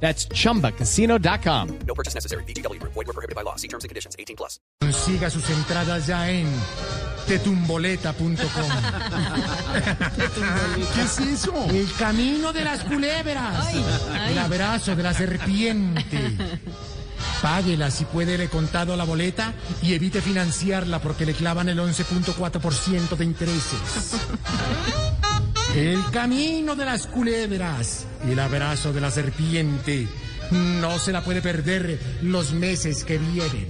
That's chumbacasino.com. No purchase necessary. BGW. Void were prohibited by law. See terms and conditions. 18 plus. Consiga sus entradas ya en tetumboleta.com. ¿Qué es eso? El camino de las culebras. El abrazo de la serpiente. Páguela si puede le contado la boleta y evite financiarla porque le clavan el 11.4% de intereses. El camino de las culebras y el abrazo de la serpiente. No se la puede perder los meses que vienen.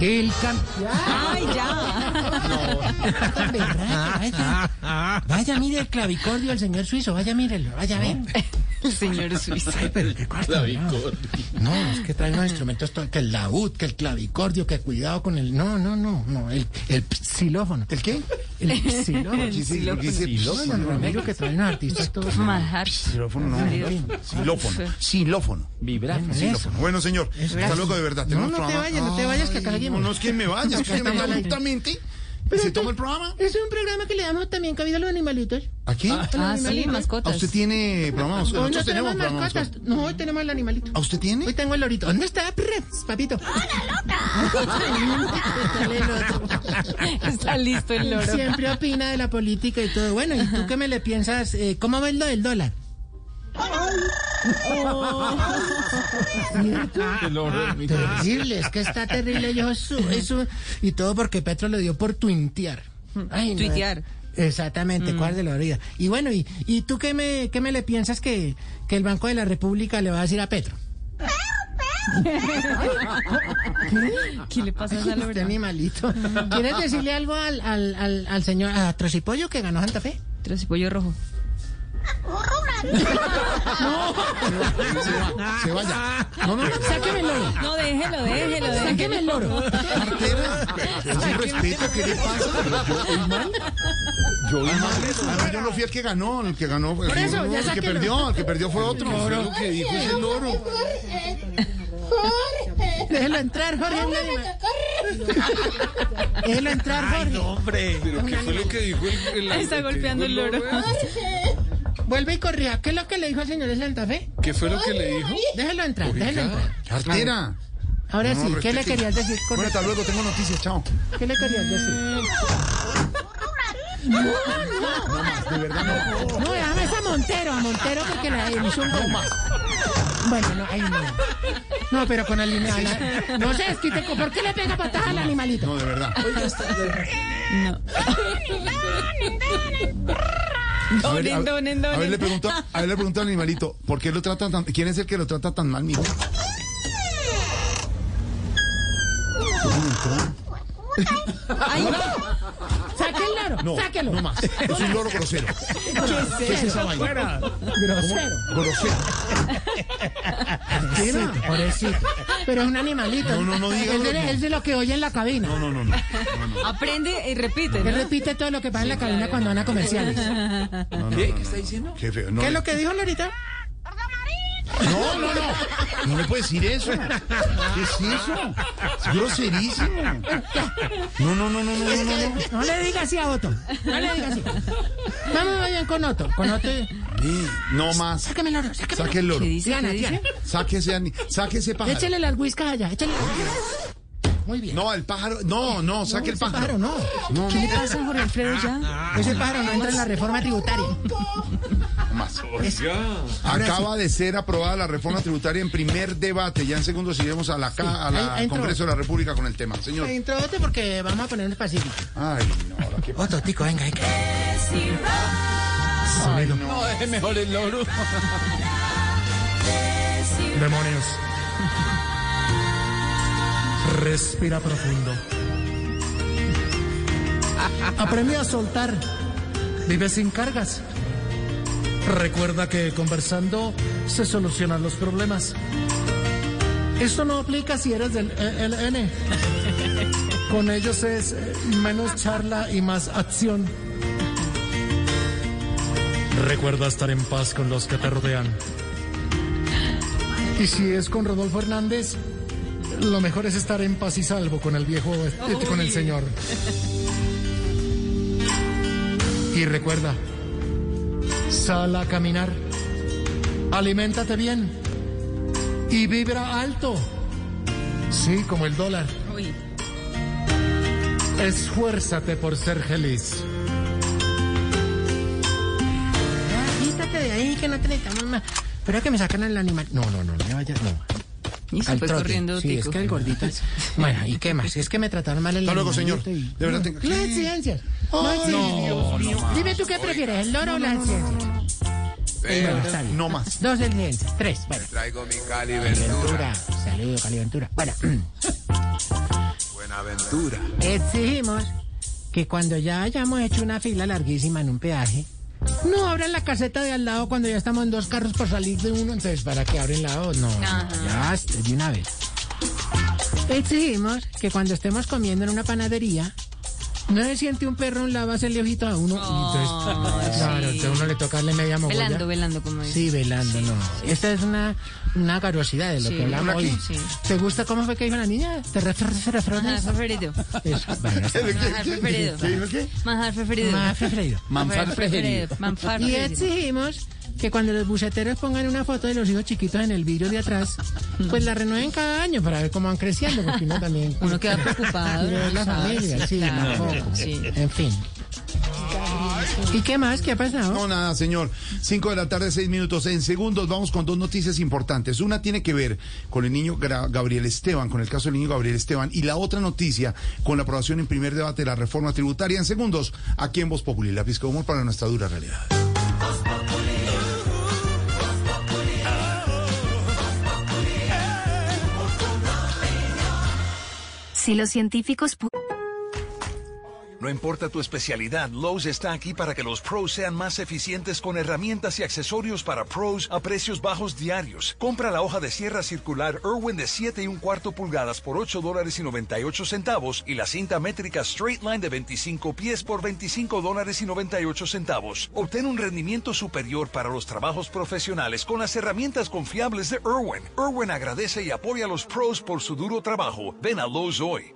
El cam... Ay, ya. Vaya, vaya, mire el clavicordio del señor suizo, vaya, mírelo, vaya. El señor Suiza. Ay, pero qué cuarto, no. No, es que trae unos instrumentos, todo, que el laúd, que el clavicordio, que cuidado con el... No, no, no, no, el, el xilófono. ¿El qué? El xilófono. El xilófono. Ramiro, que traen unos artistas todos... Manjar. Xilófono, no. Xilófono. Xilófono. Bueno, señor. Hasta luego, de verdad. No, no te vayas, no te vayas, que acá No, seguimos. no es que me vaya, es que me vaya justamente. ¿Se toma el programa? Es un programa que le damos también cabida a los animalitos. ¿A quién? Ah, sí, ¿A mascotas. usted tiene programa? Hoy no tenemos tenemos programa. mascotas. No, hoy tenemos el animalito. ¿A usted Hoy tiene? tengo el lorito. ¿Dónde está, papito? Está listo el loro. Siempre opina de la política y todo. Bueno, ¿y tú qué me le piensas? Eh, ¿Cómo ves lo del dólar? Terrible, es que está terrible. Yo su, eso, y todo porque Petro le dio por tuintear. Ay, no. Tuitear. Exactamente, cuál de la vida. Y bueno, ¿y, y tú qué me, qué me le piensas que, que el Banco de la República le va a decir a Petro? ¿Qué le pasa a Este animalito. ¿Quieres decirle algo al, al, al, al señor, a Trocipollo que ganó Santa Fe? Trocipollo rojo. Se vaya. No, no, no. Sáqueme el loro. No, déjelo, déjelo, Sáqueme el loro. Cartera. Es un respeto, ¿qué le pasa? Yo oí mal. Yo oí mal. Además, yo no fui el que ganó, el que ganó fue Por eso, no, ya el que perdió, el que perdió fue otro. Fue lo que dijo ese loro. Déjelo entrar, Jorge. Déjelo entrar, Jorge. Hombre, pero ¿qué fue lo que dijo el, el- Está el golpeando el loro. loro? Vuelve y corría. ¿Qué es lo que le dijo al señor de Santa Fe? ¿Qué fue lo que le dijo? Déjelo entrar, déjelo entrar. Cartera. Ahora No, sí, ¿qué le respete. querías decir con Bueno, hasta luego, tengo noticias, chao. ¿Qué le querías decir? De verdad, no. No, déjame esa a Montero, a Montero porque le hizo un gol. Bueno, no, ahí no. No, pero con el animal. No se desquite. ¿Por qué le pega patada al animalito? No, de verdad. No. A ver, Donen, donen, A ver, le donen. pregunto, a ver, le pregunto al animalito, ¿por qué lo tratan tan, quién es el que lo trata tan mal, mijo? Ay, ¡Saque loro! No, ¡Sáquelo! no más. Es un loro grosero. ¿Qué es esa vaina? Grosero. Grosero. Pobrecito, pobrecito. Pero es un animalito. No, no, no diga Es de, lo- es de lo que oye en la cabina. No, no, no, no. aprende y repite, Él ¿no? repite todo lo que pasa en la cabina cuando van a comerciales. ¿Qué? ¿Qué está diciendo? Qué feo. No, ¿Qué es lo que dijo Lorita? No, no, no. No le puede decir eso. ¿Qué es eso? Es groserísimo. No, no, no, no, no, no, no. No le diga así a Otto. No le diga así. Vamos vayan con Otto. Con Otto. Sí, No más. Sáqueme el loro, sáqueme Saque el loro. ¿Qué dice? Diana, ¿Qué dice? Diana. Saque ese, ani- saque ese pájaro. Échele las whiskas allá. Échale. Muy bien. No, el pájaro. No, no, saque el ese pájaro. no. No, ¿Qué le pasa, Jorge Alfredo, ya? Ese pájaro no entra en la reforma tributaria. Más. Acaba de ser aprobada la reforma tributaria en primer debate. Ya en segundo iremos a la, a la ahí. Congreso de la República con el tema. Señor. Otto porque vamos a poner un pacífico. Ay, no, ahora qué Otto, tico, venga, venga. Ay, no. No, es mejor el loro. Demonios. Respira profundo. Aprende a soltar. Vive sin cargas. Recuerda que conversando se solucionan los problemas. Esto no aplica si eres del ELN. Con ellos es eh, menos charla y más acción. Recuerda estar en paz con los que te rodean. Y si es con Rodolfo Hernández, lo mejor es estar en paz y salvo con el viejo, eh, con el señor. Y recuerda, sal a caminar, aliméntate bien y vibra alto. Sí, como el dólar. Uy. Esfuérzate por ser feliz. Quítate de ahí que no te necesitamos más. Espera que me sacan al animal. No, no, no, no me vayas, no. Y se Al fue trote. corriendo Sí, es que el gordito. es- Bueno, ¿y qué más? Es que me trataron mal el Hasta luego, señor. y- De verdad, Las ciencias. No. Dime tú qué prefieres, el loro o las ciencias. Bueno, está bien. No más. Dos de ciencias. Tres. Bueno. Traigo mi Cali Ventura. Saludos, Cali Ventura. Bueno, Buenaventura. exigimos que cuando ya hayamos hecho una fila larguísima en un peaje, no abran la caseta de al lado cuando ya estamos en dos carros por salir de uno. Entonces, ¿para qué abren la otra? No, Ajá. ya, este, de una vez. Exigimos que cuando estemos comiendo en una panadería, no se siente un perro a un lado, hacerle ojito a uno. entonces, claro, sí. entonces uno le toca darle media mogolla. Velando, velando, como dice. Sí, velando, no. Esta es una, una carosidad de lo Sí, que hablamos hoy. sí. ¿Te gusta cómo fue que dijo la niña? ¿Te refieres Manjar preferido. Eso, bueno. Manjar preferido. ¿Qué dijo qué? Manjar preferido. Más preferido. Manfar preferido. Manjar Y exigimos que cuando los buceteros pongan una foto de los hijos chiquitos en el vidrio de atrás, pues la renueven cada año para ver cómo van creciendo, porque uno también... Uno queda preocupado. La familia, sí. Sí. En fin. ¿Y qué más? ¿Qué ha pasado? No, nada, señor. Cinco de la tarde, seis minutos. En segundos vamos con dos noticias importantes. Una tiene que ver con el niño Gabriel Esteban, con el caso del niño Gabriel Esteban. Y la otra noticia con la aprobación en primer debate de la reforma tributaria. En segundos, aquí en Voz Populi, la pizca de humor para nuestra dura realidad. Si los científicos pu- No importa tu especialidad, Lowe's está aquí para que los pros sean más eficientes con herramientas y accesorios para pros a precios bajos diarios. Compra la hoja de sierra circular Irwin de 7 y un cuarto pulgadas por 8 dólares y 98 centavos y la cinta métrica Straight Line de 25 pies por 25 dólares y 98 centavos. Obtén un rendimiento superior para los trabajos profesionales con las herramientas confiables de Irwin. Irwin agradece y apoya a los pros por su duro trabajo. Ven a Lowe's hoy.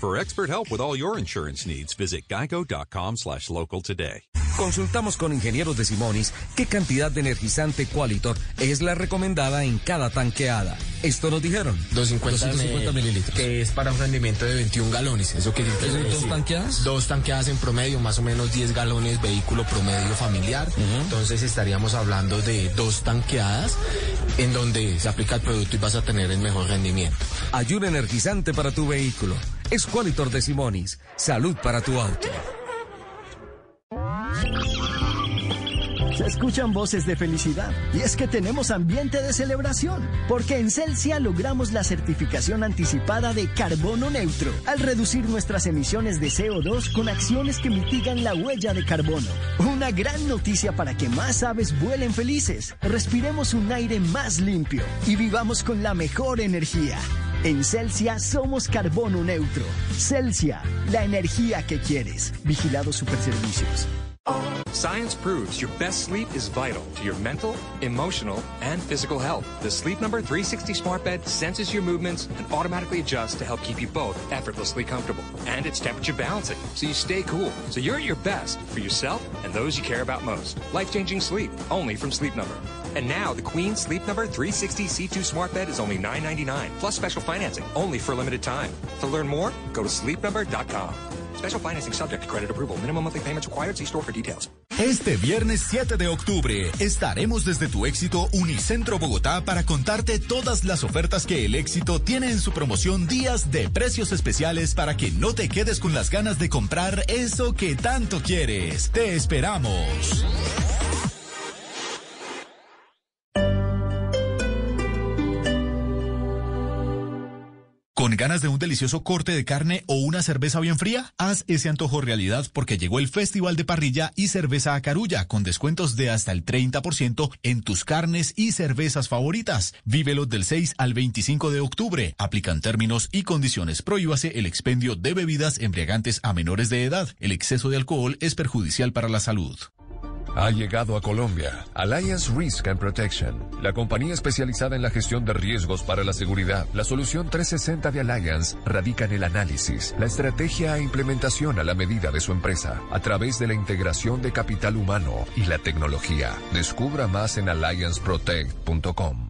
For expert help with all your insurance needs, visit geico.com slash local today. Consultamos con ingenieros de Simonis qué cantidad de energizante Qualitor es la recomendada en cada tanqueada. Esto nos dijeron. 250, mililitros. Que es para un rendimiento de 21 galones. ¿Eso qué ¿Eso quiere dos decir? tanqueadas? Dos tanqueadas en promedio, más o menos 10 galones vehículo promedio familiar. Entonces estaríamos hablando de dos tanqueadas en donde se aplica el producto y vas a tener el mejor rendimiento. Hay un energizante para tu vehículo. Es Qualitor de Simonis. Salud para tu auto. Se escuchan voces de felicidad y es que tenemos ambiente de celebración, porque en Celsia logramos la certificación anticipada de carbono neutro al reducir nuestras emisiones de CO2 con acciones que mitigan la huella de carbono. Una gran noticia para que más aves vuelen felices, respiremos un aire más limpio y vivamos con la mejor energía. En Celsia somos carbono neutro. Celsia, la energía que quieres. Vigilado Superservicios. Science proves your best sleep is vital to your mental, emotional, and physical health. The Sleep Number 360 smart bed senses your movements and automatically adjusts to help keep you both effortlessly comfortable. And it's temperature balancing, so you stay cool. So you're at your best for yourself and those you care about most. Life-changing sleep, only from Sleep Number. And now the Queen Sleep Number 360 C2 smart bed is only $9.99, plus special financing, only for a limited time. To learn more, go to sleepnumber.com. Special financing subject to credit approval. Minimum monthly payments required. See store for details. Este viernes 7 de octubre estaremos desde tu éxito Unicentro Bogotá para contarte todas las ofertas que el éxito tiene en su promoción Días de Precios Especiales para que no te quedes con las ganas de comprar eso que tanto quieres. Te esperamos. Ganas de un delicioso corte de carne o una cerveza bien fría? Haz ese antojo realidad porque llegó el Festival de Parrilla y Cerveza a Carulla con descuentos de hasta el 30% en tus carnes y cervezas favoritas. Vívelo del 6 al 25 de octubre. Aplican términos y condiciones. Prohíbase el expendio de bebidas embriagantes a menores de edad. El exceso de alcohol es perjudicial para la salud. Ha llegado a Colombia Alliance Risk and Protection, la compañía especializada en la gestión de riesgos para la seguridad. La solución 360 de Alliance radica en el análisis, la estrategia e implementación a la medida de su empresa, a través de la integración de capital humano y la tecnología. Descubra más en allianceprotect.com.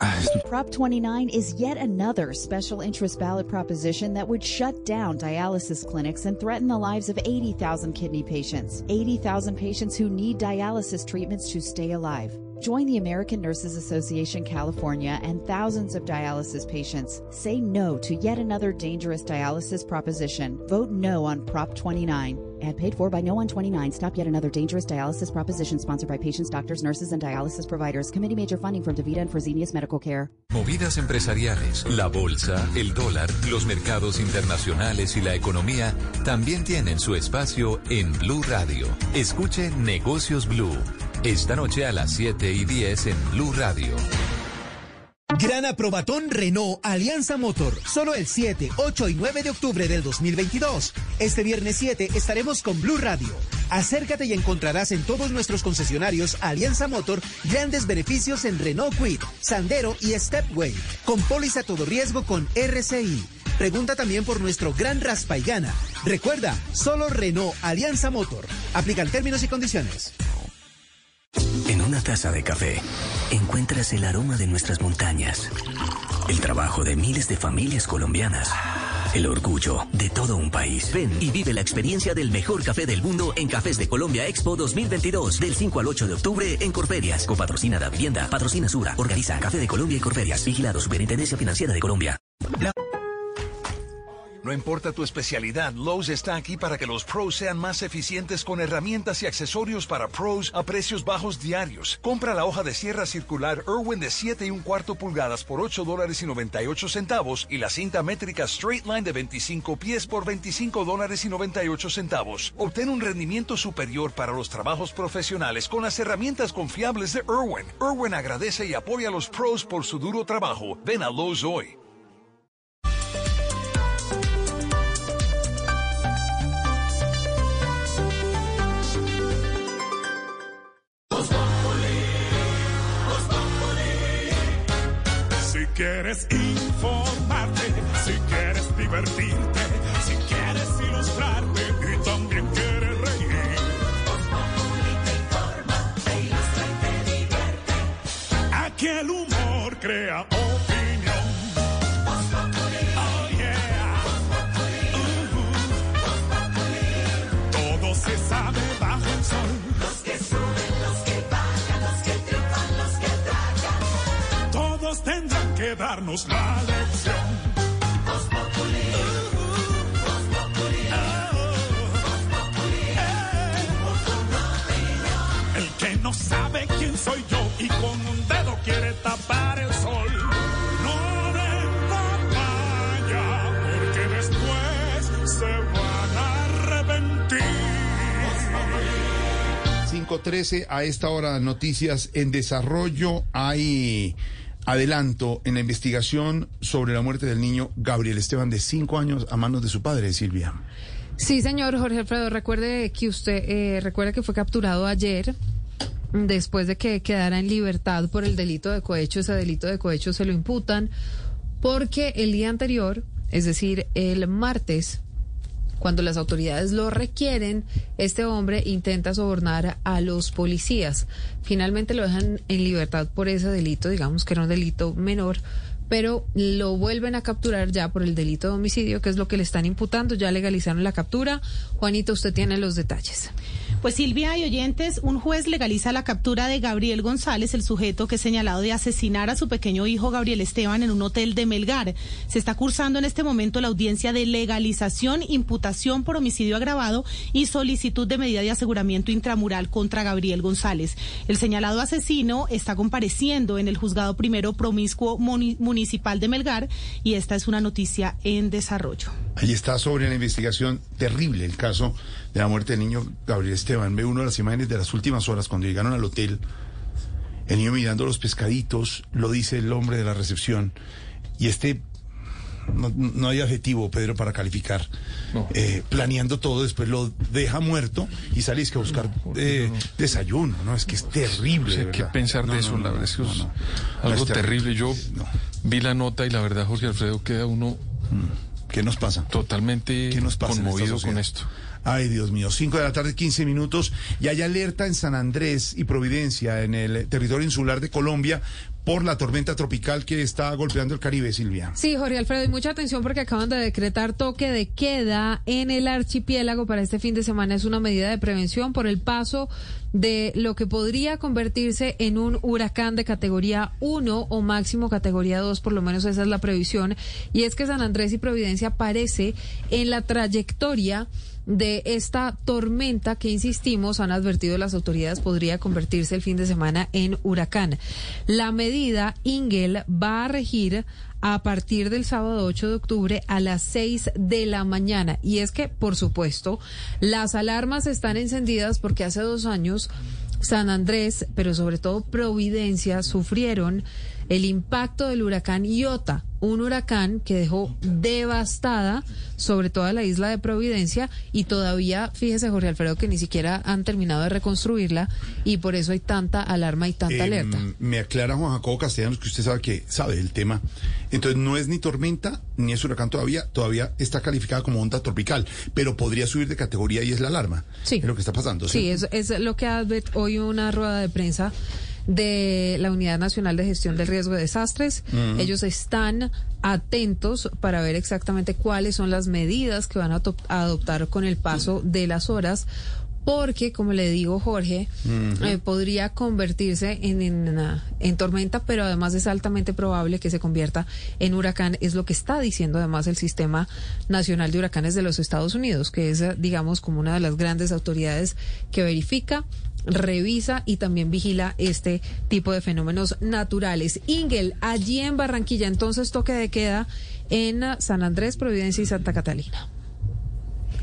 Prop 29 is yet another special interest ballot proposition that would shut down dialysis clinics and threaten the lives of 80,000 kidney patients. 80,000 patients who need dialysis treatments to stay alive. Join the American Nurses Association California and thousands of dialysis patients. Say no to yet another dangerous dialysis proposition. Vote no on Prop 29. Ad paid for by No on 29. Stop yet another dangerous dialysis proposition sponsored by patients, doctors, nurses, and dialysis providers. Committee major funding from DaVita and Fresenius Medical Care. Movidas empresariales, la bolsa, el dólar, los mercados internacionales y la economía también tienen su espacio en Blue Radio. Escuche Negocios Blue. Esta noche a las 7 y 10 en Blue Radio. Gran aprobatón Renault Alianza Motor, solo el 7, 8 y 9 de octubre del 2022. Este viernes 7 estaremos con Blue Radio. Acércate y encontrarás en todos nuestros concesionarios Alianza Motor grandes beneficios en Renault Quid, Sandero y Stepway, con póliza todo riesgo con RCI. Pregunta también por nuestro gran raspa y gana. Recuerda, solo Renault Alianza Motor. Aplican términos y condiciones. En una taza de café encuentras el aroma de nuestras montañas, el trabajo de miles de familias colombianas, el orgullo de todo un país. Ven y vive la experiencia del mejor café del mundo en Cafés de Colombia Expo 2022, del 5 al 8 de octubre en Corferias. Copatrocina da Vivienda, patrocina Sura, organiza Café de Colombia y Corferias, vigilado Superintendencia Financiera de Colombia. No importa tu especialidad, Lowe's está aquí para que los pros sean más eficientes con herramientas y accesorios para pros a precios bajos diarios. Compra la hoja de sierra circular Irwin de 7 y un cuarto pulgadas por 8 dólares y 98 centavos y la cinta métrica Straight Line de 25 pies por 25 dólares y 98 centavos. Obtén un rendimiento superior para los trabajos profesionales con las herramientas confiables de Irwin. Irwin agradece y apoya a los pros por su duro trabajo. Ven a Lowe's hoy. Quieres informarte, si quieres divertirte, si quieres ilustrarte y también quieres reír. te informa, te ilustra y te divierte. Aquí el humor crea que darnos la lección. El que no sabe quién soy yo y con un dedo quiere tapar el sol. No den papaya, porque después se van a arrepentir. 5.13 a esta hora, noticias en desarrollo. Hay adelanto en la investigación sobre la muerte del niño Gabriel Esteban de 5 años a manos de su padre, Silvia. Sí, señor Jorge Alfredo, recuerde que usted, eh, recuerde que fue capturado ayer después de que quedara en libertad por el delito de cohecho. Ese delito de cohecho se lo imputan porque el día anterior, es decir, el martes, cuando las autoridades lo requieren, este hombre intenta sobornar a los policías. Finalmente lo dejan en libertad por ese delito, digamos que era un delito menor, pero lo vuelven a capturar ya por el delito de homicidio, que es lo que le están imputando. Ya legalizaron la captura. Juanito, usted tiene los detalles. Pues Silvia y oyentes, un juez legaliza la captura de Gabriel González, el sujeto que es señalado de asesinar a su pequeño hijo Gabriel Esteban en un hotel de Melgar. Se está cursando en este momento la audiencia de legalización, imputación por homicidio agravado y solicitud de medida de aseguramiento intramural contra Gabriel González. El señalado asesino está compareciendo en el juzgado primero promiscuo municipal de Melgar y esta es una noticia en desarrollo. Ahí está sobre la investigación terrible el caso de la muerte del niño Gabriel Esteban. Ve uno de las imágenes de las últimas horas cuando llegaron al hotel. El niño mirando los pescaditos, lo dice el hombre de la recepción. Y este, no, hay adjetivo, Pedro, para calificar. Eh, planeando todo, después lo deja muerto y salís que a buscar eh, desayuno, ¿no? Es que es terrible. No sé qué pensar de eso, la verdad es que es algo terrible. Yo vi la nota y la verdad, Jorge Alfredo, queda uno... Mm. ¿Qué nos pasa? Totalmente ¿Qué nos pasa conmovido con esto. Ay, Dios mío, 5 de la tarde, 15 minutos, y hay alerta en San Andrés y Providencia, en el territorio insular de Colombia, por la tormenta tropical que está golpeando el Caribe, Silvia. Sí, Jorge Alfredo, y mucha atención porque acaban de decretar toque de queda en el archipiélago para este fin de semana. Es una medida de prevención por el paso de lo que podría convertirse en un huracán de categoría 1 o máximo categoría 2, por lo menos esa es la previsión. Y es que San Andrés y Providencia aparece en la trayectoria de esta tormenta que, insistimos, han advertido las autoridades podría convertirse el fin de semana en huracán. La medida Ingel va a regir a partir del sábado 8 de octubre a las 6 de la mañana. Y es que, por supuesto, las alarmas están encendidas porque hace dos años San Andrés, pero sobre todo Providencia, sufrieron el impacto del huracán Iota, un huracán que dejó devastada sobre toda la isla de Providencia y todavía, fíjese Jorge Alfredo, que ni siquiera han terminado de reconstruirla y por eso hay tanta alarma y tanta Em, alerta. Me aclara Juan Jacobo Castellanos que usted sabe que sabe el tema. Entonces no es ni tormenta ni es huracán todavía, todavía está calificada como onda tropical, pero podría subir de categoría y es la alarma. Sí. Es lo que está pasando. Sí, es, es lo que adviert hoy una rueda de prensa de la Unidad Nacional de Gestión del Riesgo de Desastres. Ellos están atentos para ver exactamente cuáles son las medidas que van a, adoptar con el paso de las horas. Porque, como le digo, Jorge, eh, podría convertirse en, en, en tormenta, pero además es altamente probable que se convierta en huracán. Es lo que está diciendo además el Sistema Nacional de Huracanes de los Estados Unidos, que es, digamos, como una de las grandes autoridades que verifica revisa y también vigila este tipo de fenómenos naturales. Ingel, allí en Barranquilla, entonces toque de queda en San Andrés, Providencia y Santa Catalina.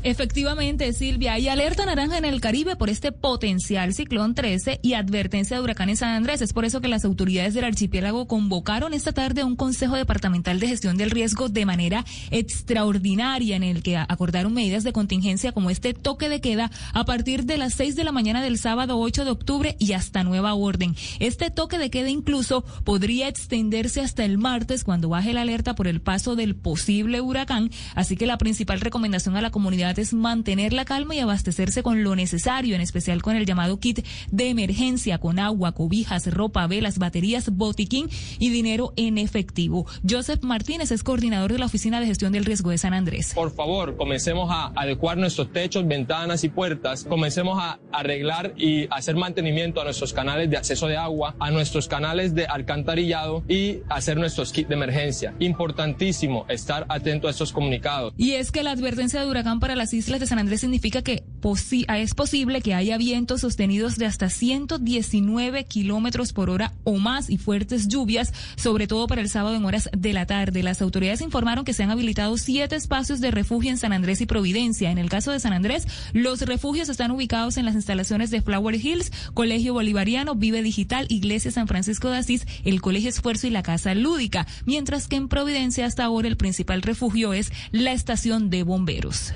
Efectivamente, Silvia, hay alerta naranja en el Caribe por este potencial ciclón 13 y advertencia de huracán en San Andrés. Es por eso que las autoridades del archipiélago convocaron esta tarde un Consejo Departamental de Gestión del Riesgo de manera extraordinaria en el que acordaron medidas de contingencia como este toque de queda a partir de las 6 de la mañana del sábado 8 de octubre y hasta nueva orden. Este toque de queda incluso podría extenderse hasta el martes cuando baje la alerta por el paso del posible huracán. Así que la principal recomendación a la comunidad es mantener la calma y abastecerse con lo necesario, en especial con el llamado kit de emergencia, con agua, cobijas, ropa, velas, baterías, botiquín y dinero en efectivo. Joseph Martínez es coordinador de la Oficina de Gestión del Riesgo de San Andrés. Por favor, comencemos a adecuar nuestros techos, ventanas y puertas. Comencemos a arreglar y hacer mantenimiento a nuestros canales de acceso de agua, a nuestros canales de alcantarillado y hacer nuestros kits de emergencia. Importantísimo estar atento a estos comunicados. Y es que la advertencia de huracán para las islas de San Andrés significa que posi- es posible que haya vientos sostenidos de hasta 119 kilómetros por hora o más y fuertes lluvias, sobre todo para el sábado en horas de la tarde. Las autoridades informaron que se han habilitado siete espacios de refugio en San Andrés y Providencia. En el caso de San Andrés, los refugios están ubicados en las instalaciones de Flower Hills, Colegio Bolivariano, Vive Digital, Iglesia San Francisco de Asís, el Colegio Esfuerzo y la Casa Lúdica, mientras que en Providencia hasta ahora el principal refugio es la estación de bomberos.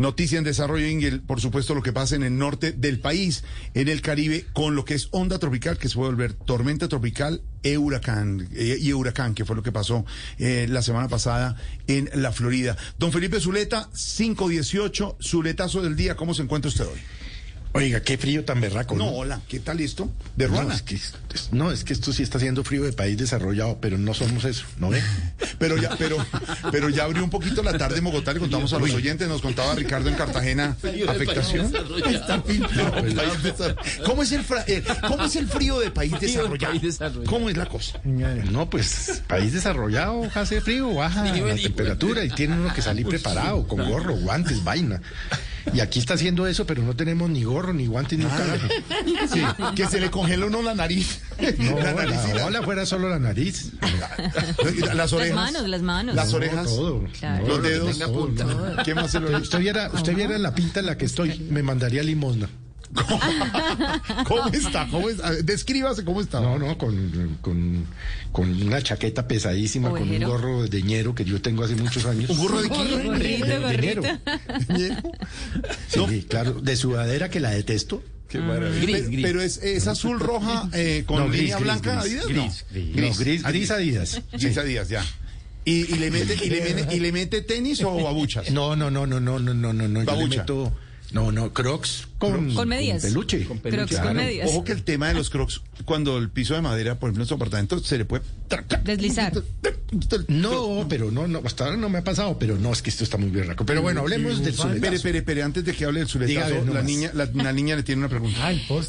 Noticia en desarrollo, Ingel, por supuesto, lo que pasa en el norte del país, en el Caribe, con lo que es onda tropical, que se puede volver tormenta tropical e huracán, eh, y huracán, que fue lo que pasó eh, la semana pasada en la Florida. Don Felipe Zuleta, 518, Zuletazo del día, ¿cómo se encuentra usted hoy? Oiga, qué frío tan berraco. No, hola, ¿qué tal esto? De no, Ruana. es que, es- no, es que esto sí está haciendo frío de país desarrollado, pero no somos eso, ¿no ve? Pero ya, pero, pero ya abrió un poquito la tarde en Bogotá, le contamos a los oyentes, nos contaba Ricardo en Cartagena, afectación. Está pintado, país desar- ¿Cómo es el, fra- eh, ¿Cómo es el frío de país desarrollado? ¿Cómo es la cosa? No, pues país desarrollado hace frío, baja la temperatura y tiene uno que salir preparado, con gorro, guantes, vaina. Y aquí está haciendo eso, pero no tenemos ni gorro, ni guantes, ni un carajo. Sí, que se le congela uno la nariz. No, la nariz y la la- ola fuera solo la nariz. las orejas. Las manos, las manos. Las No, orejas. todo. Claro. Los dedos. todo, no. ¿Qué más se lo Usted viera, usted viera la pinta en la que estoy, me mandaría limosna. ¿Cómo, está? ¿Cómo está? Descríbase cómo está. No, no, con, con, con una chaqueta pesadísima, Ovejero. con un gorro de ñero que yo tengo hace muchos años. ¿Un gorro de qué? De, de ñero. Sí, no. claro, de sudadera que la detesto. Qué maravilla. Gris, pero, gris. pero es, es, azul roja eh, con no, gris, línea blanca Adidas, gris, no. Gris, gris, gris Adidas. Gris Adidas, ya. ¿Y, y, le mete, y, le mete, ¿Y le mete tenis o eh, babuchas? No, no, no, no, no, no, no, no. Babucha. Yo le meto no, no, Crocs con, Con medias. peluche. Con peluche. Crocs con medias. Ojo que el tema de los crocs, cuando el piso de madera, por ejemplo, en su apartamento, se le puede. Deslizar. No, pero no, no, hasta ahora no me ha pasado, pero no, es que esto está muy bien raco. Pero bueno, hablemos del Espere, suletazo. espere, espere, antes de que hable del ver, la niña, la, la niña le tiene una pregunta.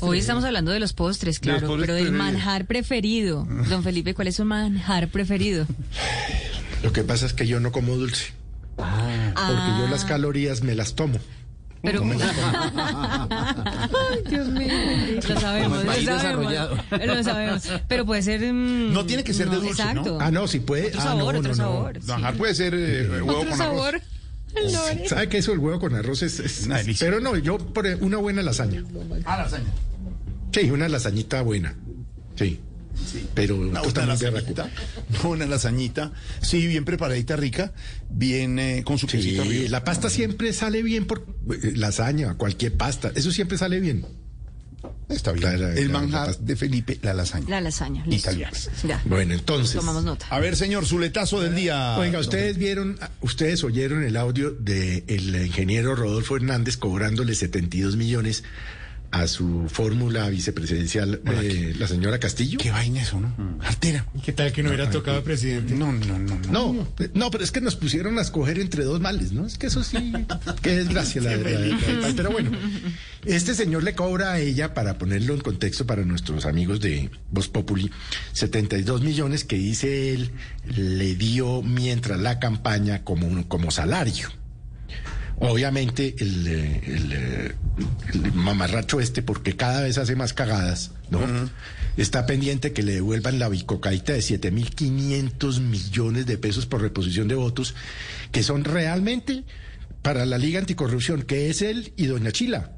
Hoy estamos hablando de los postres, De los claro, postres pero del manjar preferido. Don Felipe, ¿cuál es su manjar preferido? Lo que pasa es que yo no como dulce. Porque yo las calorías me las tomo. Pero, No. Ay, Dios mío. Lo sabemos, lo sabemos. Lo sabemos. Pero puede ser. mm, No tiene que ser de dulce, Exacto. Ah, no, si puede. Otro ah, sabor, no, otro no, sabor. no. Manjar puede ser eh, huevo Otro con arroz. sabor. Lore. ¿Sabe que eso el huevo con arroz es, es- Una delicia. Pero no, yo por una buena lasaña. Ah, lasaña. Sí, una lasañita buena. Sí. Pero Una, lasañita. No, una lasañita. Sí, bien preparadita, rica. Bien eh, con su quesito Sí, la pasta siempre sale bien por eh, lasaña, cualquier pasta. Eso siempre sale bien. Está bien. El manjar la pasta. de Felipe, la lasaña. La lasaña. Italiana. Ya. Bueno, entonces. Tomamos nota. A ver, señor, suletazo del día. Oiga, ustedes vieron, ustedes oyeron el audio del ingeniero Rodolfo Hernández cobrándole 72 millones a su fórmula vicepresidencial, eh, la señora Castillo. Qué vaina eso, ¿no? Artera. ¿Qué tal que no hubiera tocado presidente? No, no, no, no. No, no, pero es que nos pusieron a escoger entre dos males, ¿no? Es que eso sí, qué desgracia la verdad. Pero bueno, este señor le cobra a ella, para ponerlo en contexto para nuestros amigos de Voz Populi, 72 millones que dice él le dio mientras la campaña como, un- como salario. Obviamente el, eh, el, eh, el mamarracho este, porque cada vez hace más cagadas, ¿no? Está pendiente que le devuelvan la bicocaíta de 7.500 millones de pesos por reposición de votos, que son realmente para la Liga Anticorrupción, que es él y Doña Chila.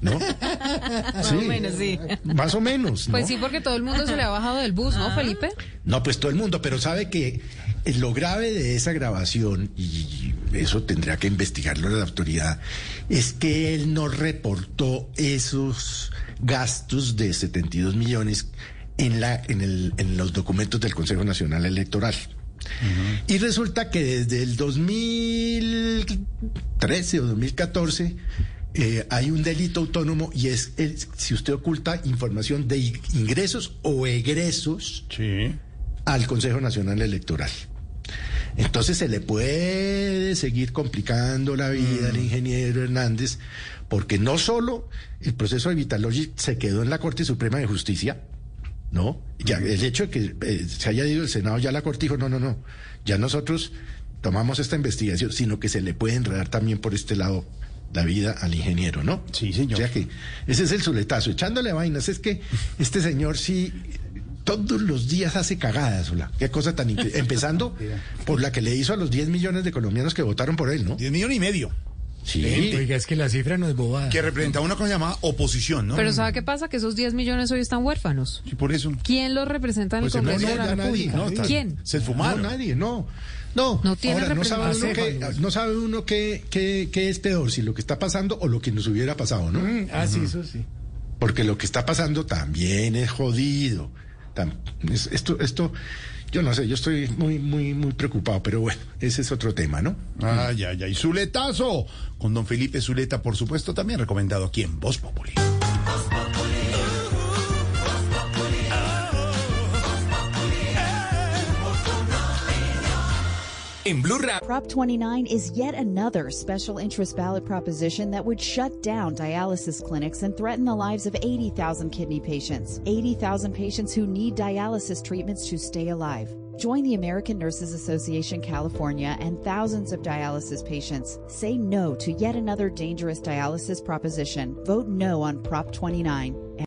¿No? Más o menos, sí. Más o menos. ¿no? Pues sí, porque todo el mundo se le ha bajado del bus, ¿no, Felipe? No, pues todo el mundo, pero sabe que eh, lo grave de esa grabación, y eso tendrá que investigarlo la autoridad, es que él no reportó esos gastos de 72 millones en, la, en, el, en los documentos del Consejo Nacional Electoral. Y resulta que desde el 2013 o 2014 eh, hay un delito autónomo y es el- si usted oculta información de ingresos o egresos al Consejo Nacional Electoral. Entonces se le puede seguir complicando la vida al ingeniero Hernández, porque no solo el proceso de Vitalogy se quedó en la Corte Suprema de Justicia, ¿no? Ya, el hecho de que eh, se haya ido el Senado, ya la Corte dijo, no, no, no, ya nosotros tomamos esta investigación, sino que se le puede enredar también por este lado la vida al ingeniero, ¿no? Sí, señor. O sea que ese es el suletazo, echándole vainas, es que este señor sí todos los días hace cagadas, hola. Qué cosa tan increíble. Empezando por la que le hizo a los 10 millones de colombianos que votaron por él, ¿no? 10 millones y medio. Sí. Oiga, es que la cifra no es bobada. Que representa una cosa llamada oposición, ¿no? Pero ¿sabe qué pasa? Que esos 10 millones hoy están huérfanos. Sí, por eso. ¿Quién los representa en Pues el no, Congreso no, de la ya nadie, República? no, ¿Quién? Se esfumaron. No, nadie, no. No, No tiene ahora no sabe uno, qué, no sabe uno qué, qué- qué es peor, si lo que está pasando o lo que nos hubiera pasado, ¿no? Mm, ah, sí, eso sí. Porque lo que está pasando también es jodido. Esto, esto, yo no sé, yo estoy muy, muy, muy preocupado, pero bueno, ese es otro tema, ¿no? Ay, ay, ay. Zuletazo. Con don Felipe Zuleta, por supuesto, también recomendado aquí en Voz Populi. Blue Rap. Prop 29 is yet another special interest ballot proposition that would shut down dialysis clinics and threaten the lives of 80,000 kidney patients. 80,000 patients who need dialysis treatments to stay alive. Join the American Nurses Association California and thousands of dialysis patients. Say no to yet another dangerous dialysis proposition. Vote no on Prop 29.